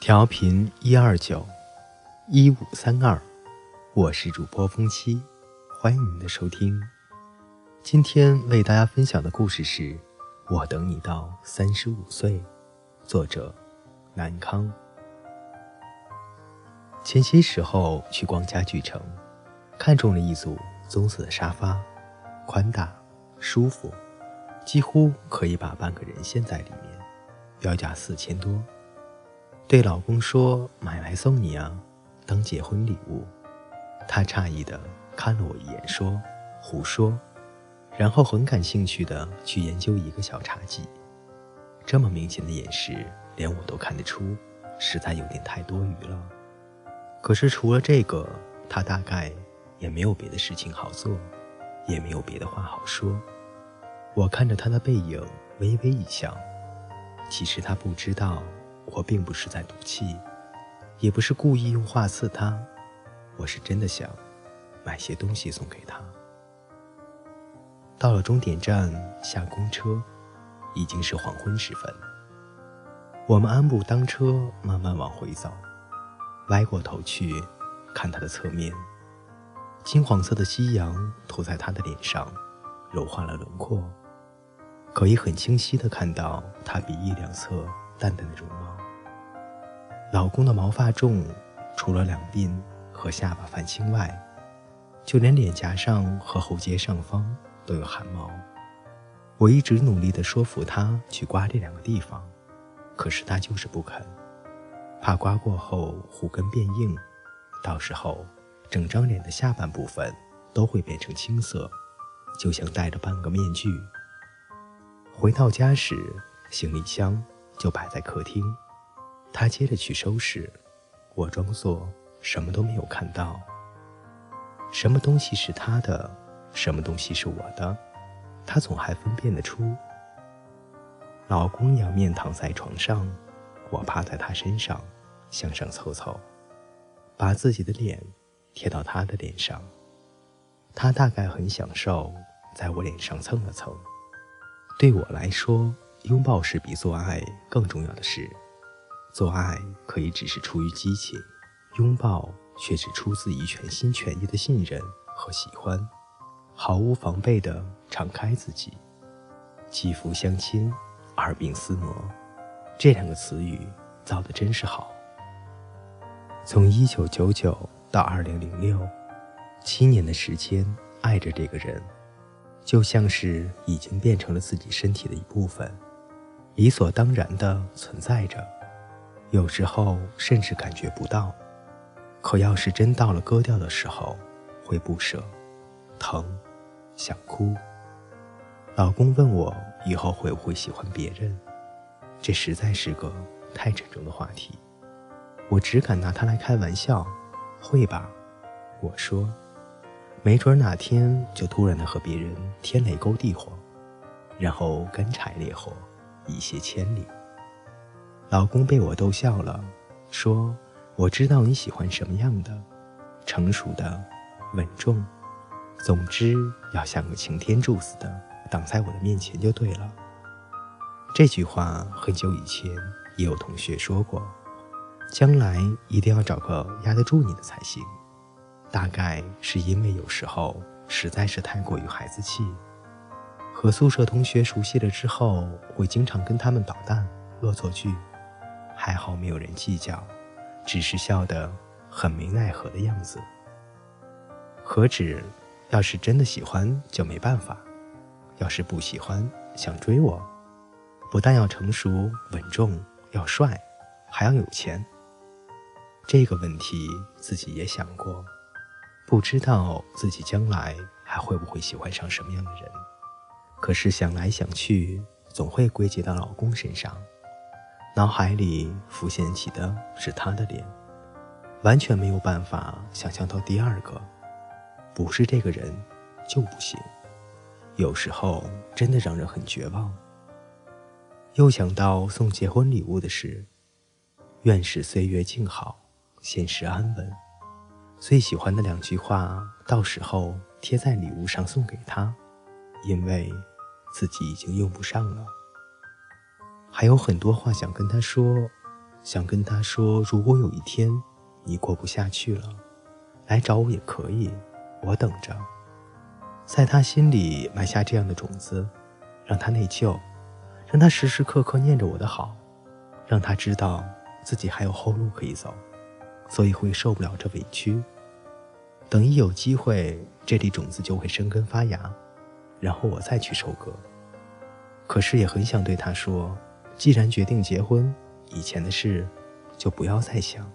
调频一二九一五三二，我是主播风七，欢迎您的收听。今天为大家分享的故事是《我等你到三十五岁》，作者南康。前些时候去逛家具城，看中了一组棕色的沙发，宽大舒服，几乎可以把半个人陷在里面，标价四千多。对老公说：“买来送你啊，当结婚礼物。”他诧异的看了我一眼，说：“胡说。”然后很感兴趣的去研究一个小茶几。这么明显的眼神，连我都看得出，实在有点太多余了。可是除了这个，他大概也没有别的事情好做，也没有别的话好说。我看着他的背影，微微一笑。其实他不知道。我并不是在赌气，也不是故意用话刺他，我是真的想买些东西送给他。到了终点站下公车，已经是黄昏时分。我们按部当车，慢慢往回走，歪过头去看他的侧面，金黄色的夕阳涂在他的脸上，柔化了轮廓，可以很清晰的看到他鼻翼两侧淡淡的绒毛。老公的毛发重，除了两鬓和下巴泛青外，就连脸颊上和喉结上方都有汗毛。我一直努力地说服他去刮这两个地方，可是他就是不肯，怕刮过后胡根变硬，到时候整张脸的下半部分都会变成青色，就像戴着半个面具。回到家时，行李箱就摆在客厅。他接着去收拾，我装作什么都没有看到。什么东西是他的，什么东西是我的，他总还分辨得出。老公仰面躺在床上，我趴在他身上，向上凑凑，把自己的脸贴到他的脸上。他大概很享受在我脸上蹭了蹭。对我来说，拥抱是比做爱更重要的事。做爱可以只是出于激情，拥抱却是出自于全心全意的信任和喜欢，毫无防备地敞开自己，肌肤相亲，耳鬓厮磨，这两个词语造的真是好。从一九九九到二零零六，七年的时间，爱着这个人，就像是已经变成了自己身体的一部分，理所当然地存在着。有时候甚至感觉不到，可要是真到了割掉的时候，会不舍、疼、想哭。老公问我以后会不会喜欢别人，这实在是个太沉重的话题，我只敢拿他来开玩笑。会吧？我说，没准哪天就突然的和别人天雷勾地火，然后干柴烈火，一泻千里。老公被我逗笑了，说：“我知道你喜欢什么样的，成熟的，稳重，总之要像个擎天柱似的挡在我的面前就对了。”这句话很久以前也有同学说过，将来一定要找个压得住你的才行。大概是因为有时候实在是太过于孩子气，和宿舍同学熟悉了之后，会经常跟他们捣蛋、恶作剧。还好没有人计较，只是笑得很没奈何的样子。何止，要是真的喜欢就没办法；要是不喜欢想追我，不但要成熟稳重，要帅，还要有钱。这个问题自己也想过，不知道自己将来还会不会喜欢上什么样的人。可是想来想去，总会归结到老公身上。脑海里浮现起的是他的脸，完全没有办法想象到第二个，不是这个人就不行。有时候真的让人很绝望。又想到送结婚礼物的事，愿是岁月静好，现实安稳。最喜欢的两句话，到时候贴在礼物上送给他，因为自己已经用不上了。还有很多话想跟他说，想跟他说，如果有一天你过不下去了，来找我也可以，我等着。在他心里埋下这样的种子，让他内疚，让他时时刻刻念着我的好，让他知道自己还有后路可以走，所以会受不了这委屈。等一有机会，这粒种子就会生根发芽，然后我再去收割。可是也很想对他说，既然决定结婚。以前的事，就不要再想，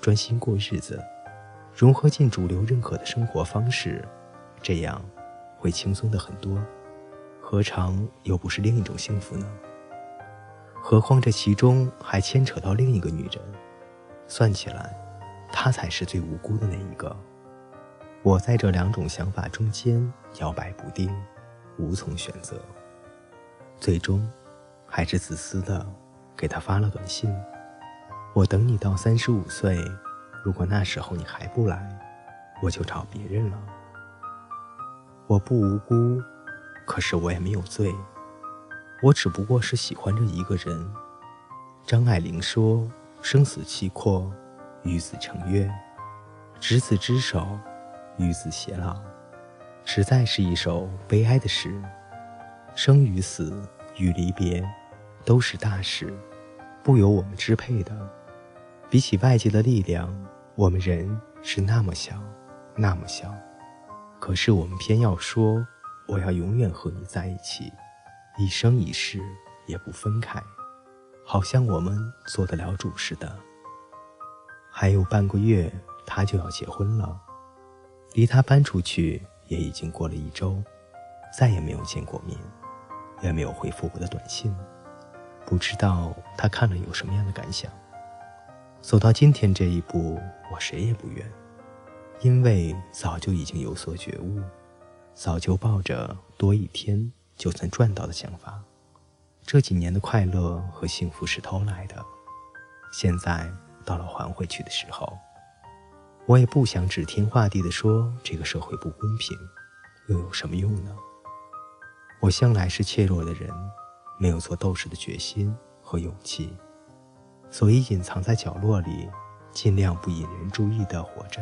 专心过日子，融合进主流认可的生活方式，这样会轻松的很多。何尝又不是另一种幸福呢？何况这其中还牵扯到另一个女人，算起来，她才是最无辜的那一个。我在这两种想法中间摇摆不定，无从选择，最终还是自私的。给他发了短信，我等你到三十五岁，如果那时候你还不来，我就找别人了。我不无辜，可是我也没有罪，我只不过是喜欢着一个人。张爱玲说：“生死契阔，与子成悦；执子之手，与子偕老。”实在是一首悲哀的诗。生与死与离别，都是大事。不由我们支配的，比起外界的力量，我们人是那么小，那么小。可是我们偏要说，我要永远和你在一起，一生一世也不分开，好像我们做得了主似的。还有半个月，他就要结婚了，离他搬出去也已经过了一周，再也没有见过面，也没有回复我的短信。不知道他看了有什么样的感想。走到今天这一步，我谁也不怨，因为早就已经有所觉悟，早就抱着多一天就算赚到的想法。这几年的快乐和幸福是偷来的，现在到了还回去的时候。我也不想指天画地的说这个社会不公平，又有什么用呢？我向来是怯弱的人。没有做斗士的决心和勇气，所以隐藏在角落里，尽量不引人注意的活着。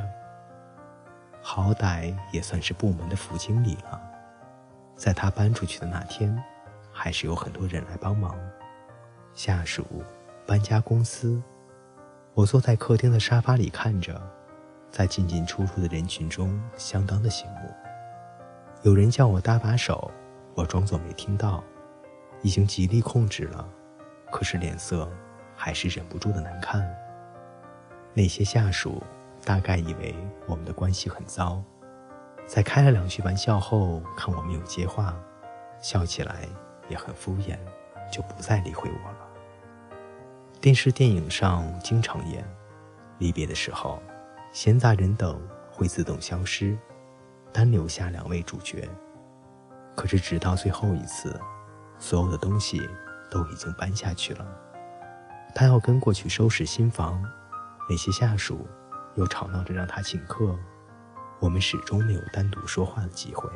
好歹也算是部门的副经理了，在他搬出去的那天，还是有很多人来帮忙，下属、搬家公司。我坐在客厅的沙发里看着，在进进出出的人群中，相当的醒目。有人叫我搭把手，我装作没听到。已经极力控制了，可是脸色还是忍不住的难看。那些下属大概以为我们的关系很糟，在开了两句玩笑后，看我没有接话，笑起来也很敷衍，就不再理会我了。电视电影上经常演，离别的时候，闲杂人等会自动消失，单留下两位主角。可是直到最后一次。所有的东西都已经搬下去了，他要跟过去收拾新房。那些下属又吵闹着让他请客，我们始终没有单独说话的机会。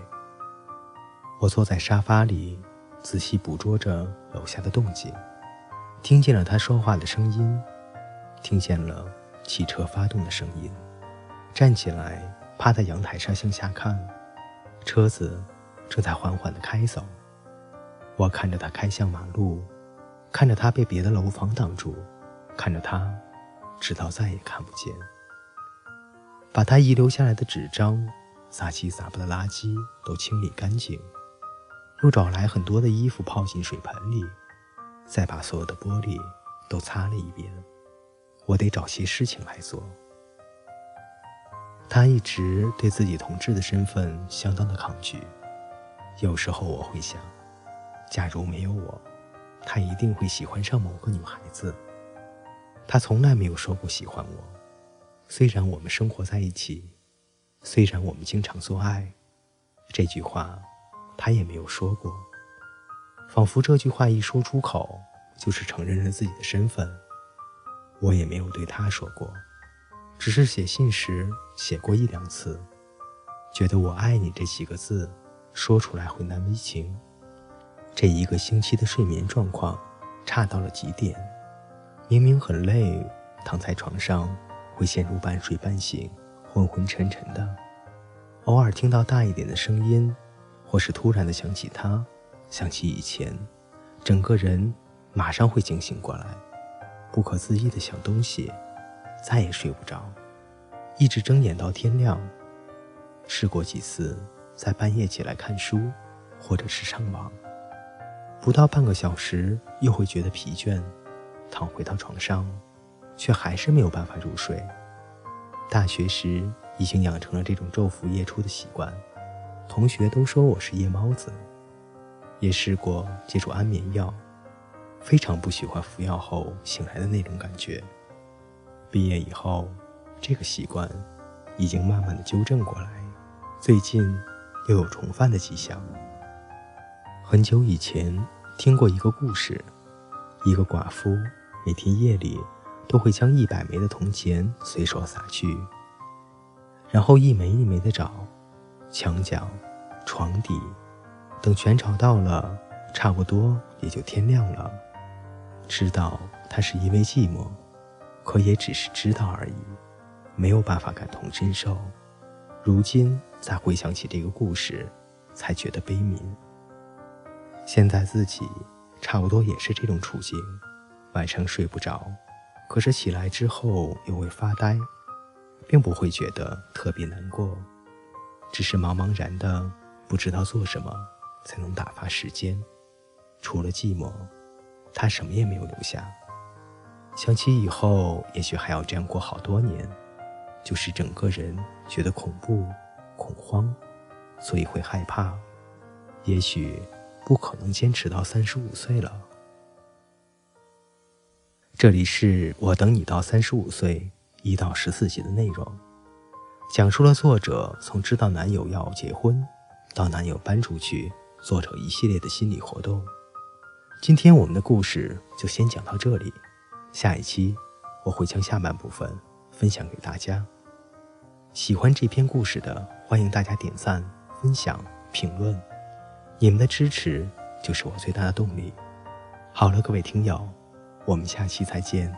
我坐在沙发里，仔细捕捉着楼下的动静，听见了他说话的声音，听见了汽车发动的声音。站起来，趴在阳台上向下看，车子正在缓缓地开走。我看着他开向马路，看着他被别的楼房挡住，看着他，直到再也看不见。把他遗留下来的纸张、杂七杂八的垃圾都清理干净，又找来很多的衣服泡进水盆里，再把所有的玻璃都擦了一遍。我得找些事情来做。他一直对自己同志的身份相当的抗拒，有时候我会想。假如没有我，他一定会喜欢上某个女孩子。他从来没有说过喜欢我，虽然我们生活在一起，虽然我们经常做爱，这句话他也没有说过。仿佛这句话一说出口，就是承认了自己的身份。我也没有对他说过，只是写信时写过一两次，觉得“我爱你”这几个字说出来会难为情。这一个星期的睡眠状况差到了极点，明明很累，躺在床上会陷入半睡半醒、昏昏沉沉的。偶尔听到大一点的声音，或是突然的想起他，想起以前，整个人马上会惊醒过来，不可思议的想东西，再也睡不着，一直睁眼到天亮。试过几次在半夜起来看书，或者是上网，不到半个小时又会觉得疲倦，躺回到床上，却还是没有办法入睡。大学时。已经养成了这种昼伏夜出的习惯，同学都说我是夜猫子。也试过借助安眠药，非常不喜欢服药后醒来的那种感觉。毕业以后，这个习惯已经慢慢的纠正过来，最近又有重犯的迹象。很久以前听过一个故事，一个寡妇每天夜里都会将一百枚的铜钱随手撒去。然后一枚一枚的找，墙角、床底，等全找到了，差不多也就天亮了。知道他是因为寂寞，可也只是知道而已，没有办法感同身受。如今再回想起这个故事，才觉得悲悯。现在自己差不多也是这种处境，晚上睡不着，可是起来之后又会发呆。并不会觉得特别难过，只是茫茫然的不知道做什么才能打发时间。除了寂寞，他什么也没有留下。想起以后也许还要这样过好多年，就是整个人觉得恐怖、恐慌，所以会害怕。也许不可能坚持到三十五岁了。这里是我等你到三十五岁。一到十四集的内容，讲述了作者从知道男友要结婚，到男友搬出去，做成一系列的心理活动。今天我们的故事就先讲到这里，下一期我会将下半部分分享给大家。喜欢这篇故事的，欢迎大家点赞、分享、评论，你们的支持就是我最大的动力。好了，各位听友，我们下期再见。